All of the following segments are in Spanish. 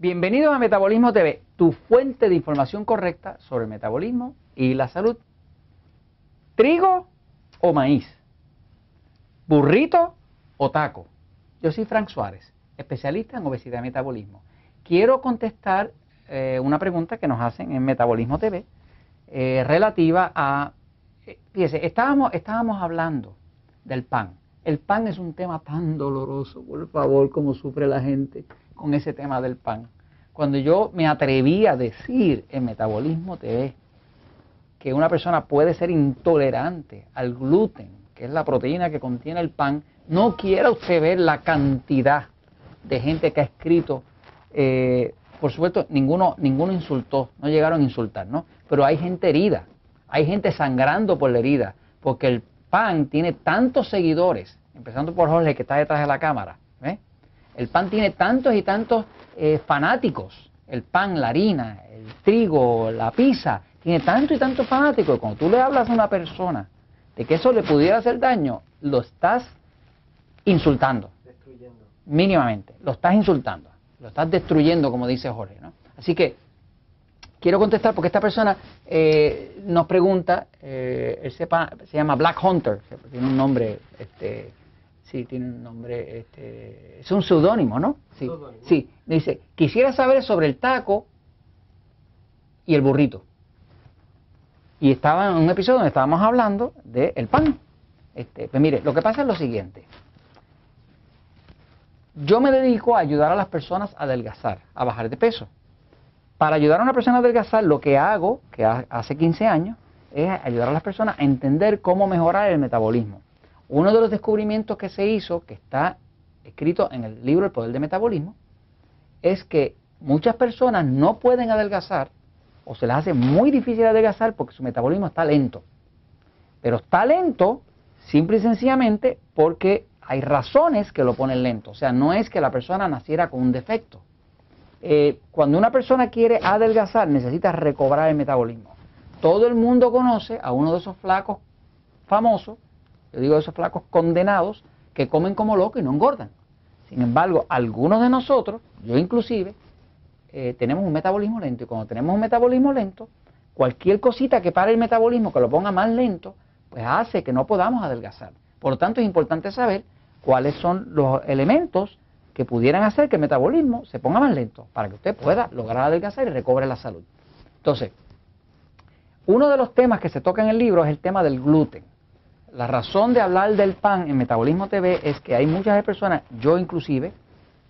Bienvenidos a Metabolismo TV, tu fuente de información correcta sobre el metabolismo y la salud. ¿Trigo o maíz? ¿Burrito o taco? Yo soy Frank Suárez, especialista en obesidad y metabolismo. Quiero contestar eh, una pregunta que nos hacen en Metabolismo TV eh, relativa a... Eh, fíjese, estábamos, estábamos hablando del pan. El pan es un tema tan doloroso, por favor, como sufre la gente con ese tema del pan. Cuando yo me atreví a decir en Metabolismo TV que una persona puede ser intolerante al gluten, que es la proteína que contiene el pan, no quiera usted ver la cantidad de gente que ha escrito eh, por supuesto, ninguno, ninguno insultó, no llegaron a insultar, ¿no? Pero hay gente herida, hay gente sangrando por la herida, porque el PAN tiene tantos seguidores, empezando por Jorge que está detrás de la cámara, ¿eh? El PAN tiene tantos y tantos eh, fanáticos, el pan, la harina, el trigo, la pizza, tiene tantos y tantos fanáticos, cuando tú le hablas a una persona de que eso le pudiera hacer daño, lo estás insultando. Destruyendo. Mínimamente, lo estás insultando. Lo estás destruyendo, como dice Jorge. ¿no? Así que quiero contestar porque esta persona eh, nos pregunta, eh, él sepa, se llama Black Hunter, tiene un nombre, este, sí, tiene un nombre, este, es un seudónimo, ¿no? Sí, sí, dice, quisiera saber sobre el taco y el burrito. Y estaba en un episodio donde estábamos hablando del pan. Este, pues mire, lo que pasa es lo siguiente. Yo me dedico a ayudar a las personas a adelgazar, a bajar de peso. Para ayudar a una persona a adelgazar, lo que hago, que hace 15 años, es ayudar a las personas a entender cómo mejorar el metabolismo. Uno de los descubrimientos que se hizo, que está escrito en el libro El Poder del Metabolismo, es que muchas personas no pueden adelgazar o se les hace muy difícil adelgazar porque su metabolismo está lento. Pero está lento simple y sencillamente porque hay razones que lo ponen lento. O sea, no es que la persona naciera con un defecto. Eh, cuando una persona quiere adelgazar, necesita recobrar el metabolismo. Todo el mundo conoce a uno de esos flacos famosos, yo digo esos flacos condenados, que comen como locos y no engordan. Sin embargo, algunos de nosotros, yo inclusive, eh, tenemos un metabolismo lento. Y cuando tenemos un metabolismo lento, cualquier cosita que pare el metabolismo, que lo ponga más lento, pues hace que no podamos adelgazar. Por lo tanto, es importante saber cuáles son los elementos que pudieran hacer que el metabolismo se ponga más lento para que usted pueda lograr adelgazar y recobre la salud. Entonces, uno de los temas que se toca en el libro es el tema del gluten. La razón de hablar del pan en Metabolismo TV es que hay muchas personas, yo inclusive,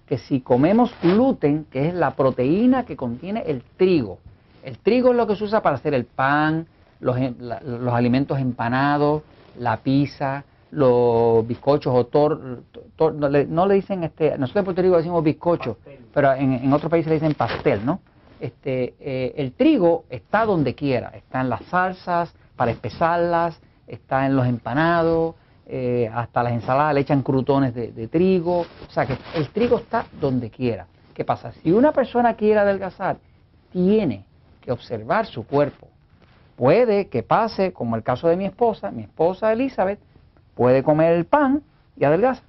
que si comemos gluten, que es la proteína que contiene el trigo, el trigo es lo que se usa para hacer el pan, los, los alimentos empanados, la pizza, los bizcochos o tor, no, le, dicen, este, nosotros en Puerto Rico decimos bizcocho, pero en, en otros países le dicen pastel, ¿no? Este, eh, el trigo está donde quiera, está en las salsas para espesarlas, está en los empanados, eh, hasta las ensaladas le echan crutones de, de, trigo, o sea que el trigo está donde quiera. ¿Qué pasa? Si una persona quiere adelgazar, tiene que observar su cuerpo. Puede que pase, como el caso de mi esposa, mi esposa Elizabeth, puede comer el pan y adelgaza.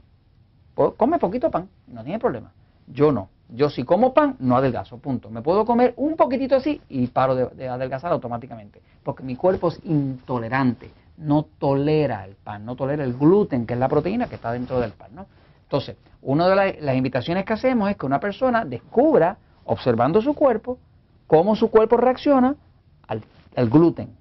Come poquito pan, no tiene problema. Yo no. Yo si como pan, no adelgazo, punto. Me puedo comer un poquitito así y paro de, adelgazar automáticamente. Porque mi cuerpo es intolerante, no tolera el pan, no tolera el gluten, que es la proteína que está dentro del pan. ¿no? Entonces, una de las invitaciones que hacemos es que una persona descubra, observando su cuerpo, cómo su cuerpo reacciona al, gluten,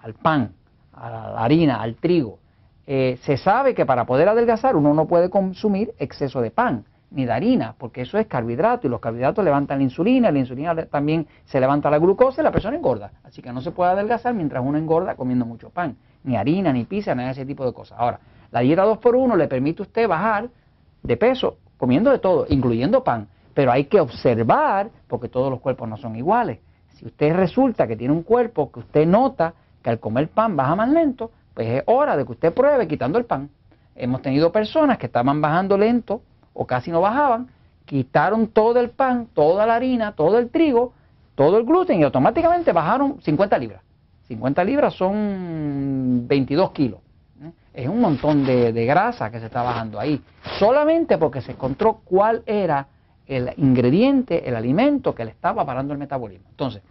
al pan, a la harina, al trigo. Eh, se sabe que para poder adelgazar uno no puede consumir exceso de pan ni de harina, porque eso es carbohidrato y los carbohidratos levantan la insulina, la insulina también se levanta la glucosa y la persona engorda. Así que no se puede adelgazar mientras uno engorda comiendo mucho pan, ni harina, ni pizza, ni ese tipo de cosas. Ahora, la dieta 2x1 le permite a usted bajar de peso comiendo de todo, incluyendo pan, pero hay que observar, porque todos los cuerpos no son iguales. Si usted resulta que tiene un cuerpo que usted nota que al comer pan baja más lento, pues es hora de que usted pruebe quitando el pan. Hemos tenido personas que estaban bajando lento o casi no bajaban, quitaron todo el pan, toda la harina, todo el trigo, todo el gluten y automáticamente bajaron 50 libras. 50 libras son 22 kilos. ¿eh? Es un montón de, grasa que se está bajando ahí. Solamente porque se encontró cuál era el ingrediente, el alimento que le estaba parando el metabolismo. Entonces,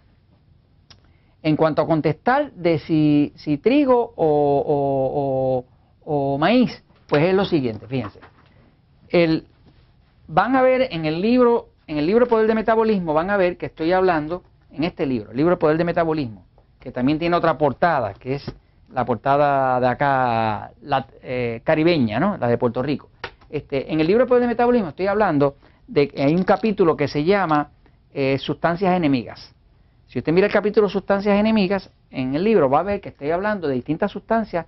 en cuanto a contestar de si, si trigo o, o, maíz, pues es lo siguiente, fíjense. El, van a ver en el libro, en el libro Poder de Metabolismo, van a ver que estoy hablando, en este libro, el libro Poder de Metabolismo, que también tiene otra portada, que es la portada de acá, la eh, caribeña, ¿no? la de Puerto Rico. Este, en el libro Poder de Metabolismo estoy hablando de que hay un capítulo que se llama eh, Sustancias Enemigas. Si usted mira el capítulo Sustancias Enemigas, en el libro va a ver que estoy hablando de distintas sustancias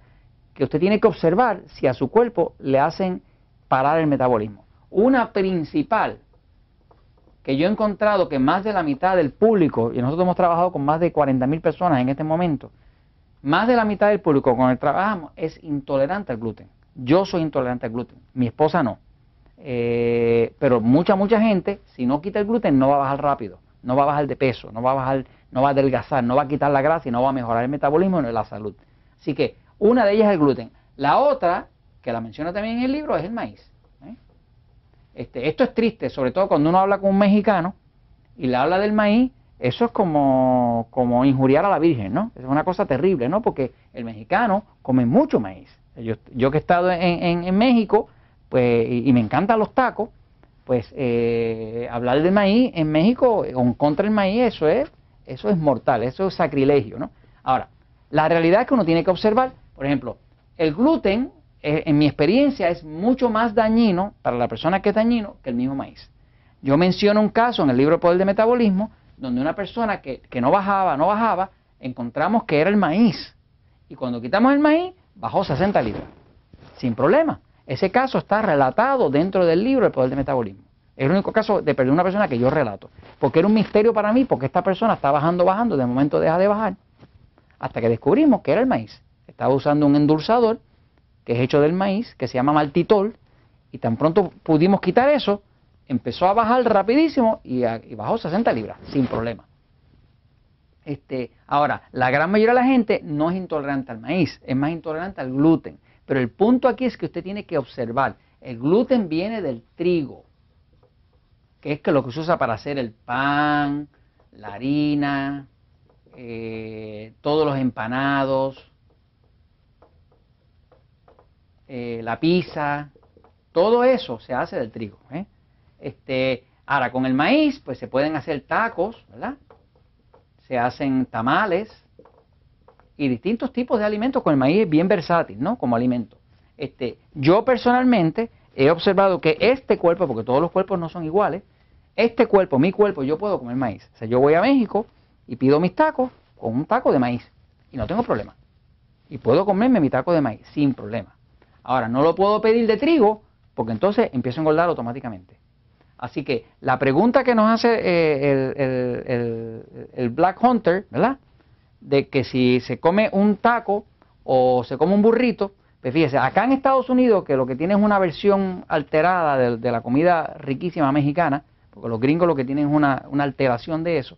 que usted tiene que observar si a su cuerpo le hacen parar el metabolismo. Una principal que yo he encontrado que más de la mitad del público, y nosotros hemos trabajado con más de 40.000 personas en este momento, más de la mitad del público con el que trabajamos es intolerante al gluten. Yo soy intolerante al gluten, mi esposa no. Eh, pero mucha, mucha gente, si no quita el gluten, no va a bajar rápido, no va a bajar de peso, no va a bajar, no va a adelgazar, no va a quitar la grasa y no va a mejorar el metabolismo ni la salud. Así que una de ellas es el gluten. La otra, que la menciona también en el libro, es el maíz. Este, esto es triste, sobre todo cuando uno habla con un mexicano y le habla del maíz, eso es como, como injuriar a la Virgen, ¿no? Es una cosa terrible, ¿no? Porque el mexicano come mucho maíz. Yo, yo que he estado en, en, México, pues, y, me encantan los tacos, pues eh, hablar de maíz en México o contra el maíz, eso es, eso es mortal, eso es sacrilegio, ¿no? Ahora, la realidad es que uno tiene que observar, por ejemplo, el gluten, en mi experiencia, es mucho más dañino para la persona que es dañino que el mismo maíz. Yo menciono un caso en el libro Poder de Metabolismo, donde una persona que, que no bajaba, no bajaba, encontramos que era el maíz. Y cuando quitamos el maíz, bajó 60 libras, sin problema. Ese caso está relatado dentro del libro El Poder del Metabolismo. Es el único caso de perder una persona que yo relato. Porque era un misterio para mí, porque esta persona está bajando, bajando, de momento deja de bajar, hasta que descubrimos que era el maíz. Estaba usando un endulzador que es hecho del maíz, que se llama maltitol, y tan pronto pudimos quitar eso, empezó a bajar rapidísimo y, bajó 60 libras, sin problema. Este, ahora, la gran mayoría de la gente no es intolerante al maíz, es más intolerante al gluten. Pero el punto aquí es que usted tiene que observar, el gluten viene del trigo, que es que lo que se usa para hacer el pan, la harina, eh, todos los empanados, eh, la pizza, todo eso se hace del trigo. ¿eh? Este, ahora, con el maíz, pues se pueden hacer tacos. Se hacen tamales y distintos tipos de alimentos con el maíz es bien versátil, ¿no? Como alimento. Este, yo personalmente he observado que este cuerpo, porque todos los cuerpos no son iguales, este cuerpo, mi cuerpo, yo puedo comer maíz. O sea, yo voy a México y pido mis tacos con un taco de maíz y no tengo problema. Y puedo comerme mi taco de maíz sin problema. Ahora, no lo puedo pedir de trigo porque entonces empiezo a engordar automáticamente. Así que la pregunta que nos hace eh, el, Black Hunter, ¿verdad? De que si se come un taco o se come un burrito, pues fíjese, acá en Estados Unidos, que lo que tiene es una versión alterada de, la comida riquísima mexicana, porque los gringos lo que tienen es una, alteración de eso,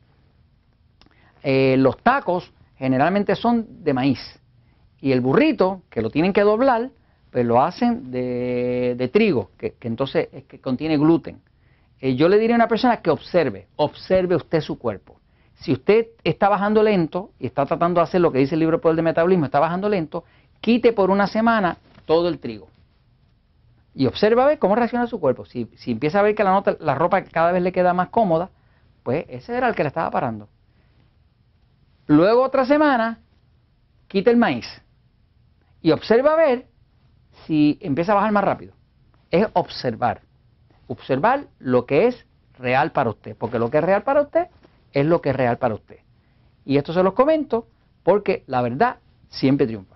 eh, los tacos generalmente son de maíz. Y el burrito, que lo tienen que doblar, pues lo hacen de, trigo, que, que entonces es que contiene gluten. Eh, yo le diría a una persona que observe, observe usted su cuerpo. Si usted está bajando lento y está tratando de hacer lo que dice el libro Poder de Metabolismo, está bajando lento, quite por una semana todo el trigo. Y observa a ver cómo reacciona su cuerpo. Si, empieza a ver que la, nota, la ropa cada vez le queda más cómoda, pues ese era el que le estaba parando. Luego otra semana, quite el maíz. Y observa a ver si empieza a bajar más rápido. Es observar observar lo que es real para usted, porque lo que es real para usted es lo que es real para usted. Y esto se los comento porque la verdad siempre triunfa.